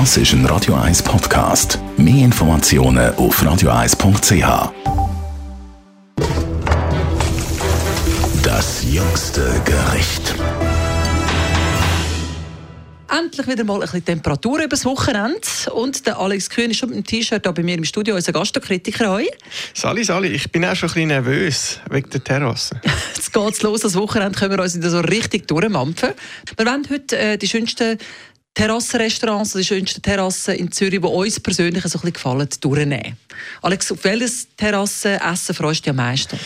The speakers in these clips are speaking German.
Das ist ein Radio 1 Podcast. Mehr Informationen auf radio1.ch. Das jüngste Gericht. Endlich wieder mal ein bisschen Temperatur übers Wochenende. Und der Alex Kühn ist schon mit dem T-Shirt bei mir im Studio, unser Gastrokritiker. Hoi. Sali, Sali, ich bin auch schon ein bisschen nervös wegen der Terrasse. Jetzt geht's los, das Wochenende können wir uns wieder so richtig durchmampfen. Wir wollen heute äh, die schönsten Terrassenrestaurants, die schönsten Terrassen in Zürich, die uns persönlich so ein bisschen gefallen, durchnehmen. Alex, auf welches Terrassenessen freust du dich am meisten?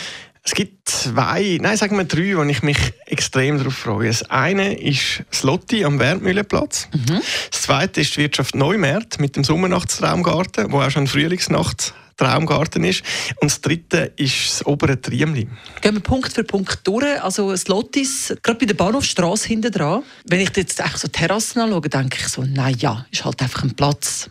Es gibt zwei, nein, sagen wir drei, wo ich mich extrem darauf freue. Das eine ist das Lotti am Wertmühlenplatz. Mhm. Das zweite ist die Wirtschaft Neumärt mit dem Sommernachtstraumgarten, wo auch schon Frühlingsnacht Traumgarten ist. Und das dritte ist das obere Triemli. Gehen wir Punkt für Punkt durch. Also das Lottis, gerade bei der Bahnhofstrasse hinten dran. Wenn ich jetzt so Terrassen anschaue, denke ich so, naja, ist halt einfach ein Platz.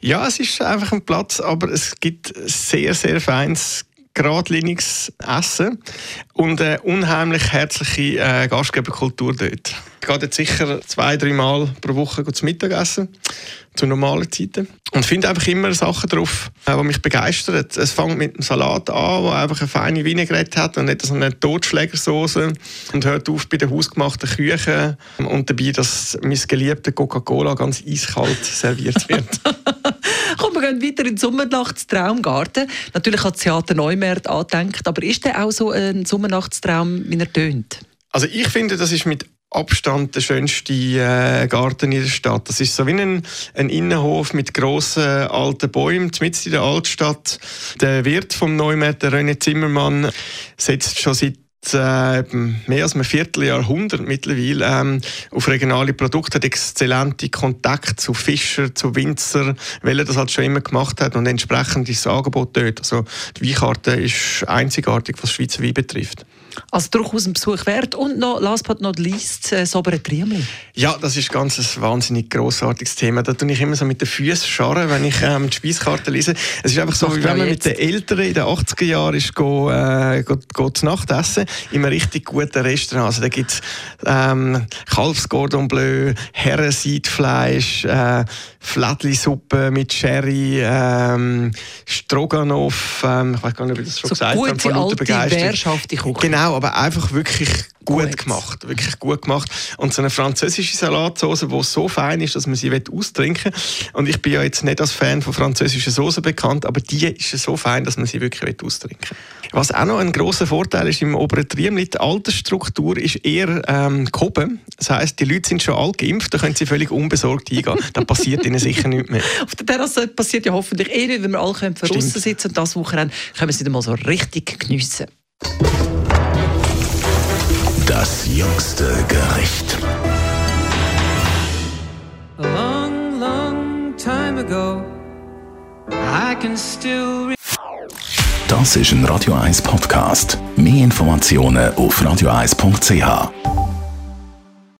Ja, es ist einfach ein Platz, aber es gibt sehr, sehr feines geradliniges Essen und eine unheimlich herzliche äh, Gastgeberkultur dort. Ich gehe jetzt sicher zwei, drei Mal pro Woche zum Mittagessen, zu normalen Zeiten. Und finde einfach immer Sachen drauf, äh, die mich begeistern. Es fängt mit einem Salat an, der einfach eine feine Vinaigrette hat und nicht so eine Totschlägersoße. Und hört auf bei den hausgemachten Küchen und dabei, dass mein geliebter Coca-Cola ganz eiskalt serviert wird. Komm, wir gehen weiter in den Sommernachtstraumgarten. Natürlich hat das Theater Neumärt angedenkt, aber ist der auch so ein Sommernachtstraum, wie er tönt? Also ich finde, das ist mit Abstand der schönste äh, Garten in der Stadt. Das ist so wie ein, ein Innenhof mit grossen alten Bäumen, mitten in der Altstadt. Der Wirt vom Neumärkte, René Zimmermann, setzt schon seit äh, mehr als ein Vierteljahrhundert mittlerweile ähm, auf regionale Produkte, hat exzellente Kontakte zu Fischern, zu Winzer, weil er das halt schon immer gemacht hat und entsprechend ist das Angebot dort. Also die Weinkarte ist einzigartig, was Schweizer Wein betrifft. Also durchaus ein Besuch wert. Und noch, last but not least, äh, Sobere Triemli. Ja, das ist ganz ein wahnsinnig grossartiges Thema. Da tue ich immer so mit den Füßen scharren, wenn ich ähm, die Speiskarte lese. Es ist einfach so, wie wenn man mit den Eltern in den 80er Jahren ist, go, äh, go, go zu Nacht essen, in einem richtig guten Restaurant. Also da gibt es ähm, Kalbsgordon Bleu, Herrenseidfleisch, äh, Flädli-Suppe mit Sherry, ähm, Stroganoff, ähm, ich weiß gar nicht, wie das schon so gesagt habe, von alte, Begeisterung. Genau, Genau, aber einfach wirklich gut, gut, gemacht. Wirklich gut gemacht. Und so eine französische Salatsauce, die so fein ist, dass man sie austrinken will. Und ich bin ja jetzt nicht als Fan von französischen Soßen bekannt, aber die ist so fein, dass man sie wirklich austrinken will. Was auch noch ein großer Vorteil ist im oberen Triemli, die Altersstruktur ist eher ähm, gehoben. Das heisst, die Leute sind schon alt geimpft, da können sie völlig unbesorgt eingehen. Da passiert ihnen sicher nichts mehr. Auf der Terrasse passiert ja hoffentlich eh nicht, wenn wir alle draußen sitzen und das Wochenende können wir sie dann mal so richtig geniessen. Das jüngste Gericht. A long, long time ago, I can still das ist ein Radio 1 Podcast. Mehr Informationen auf radio1.ch.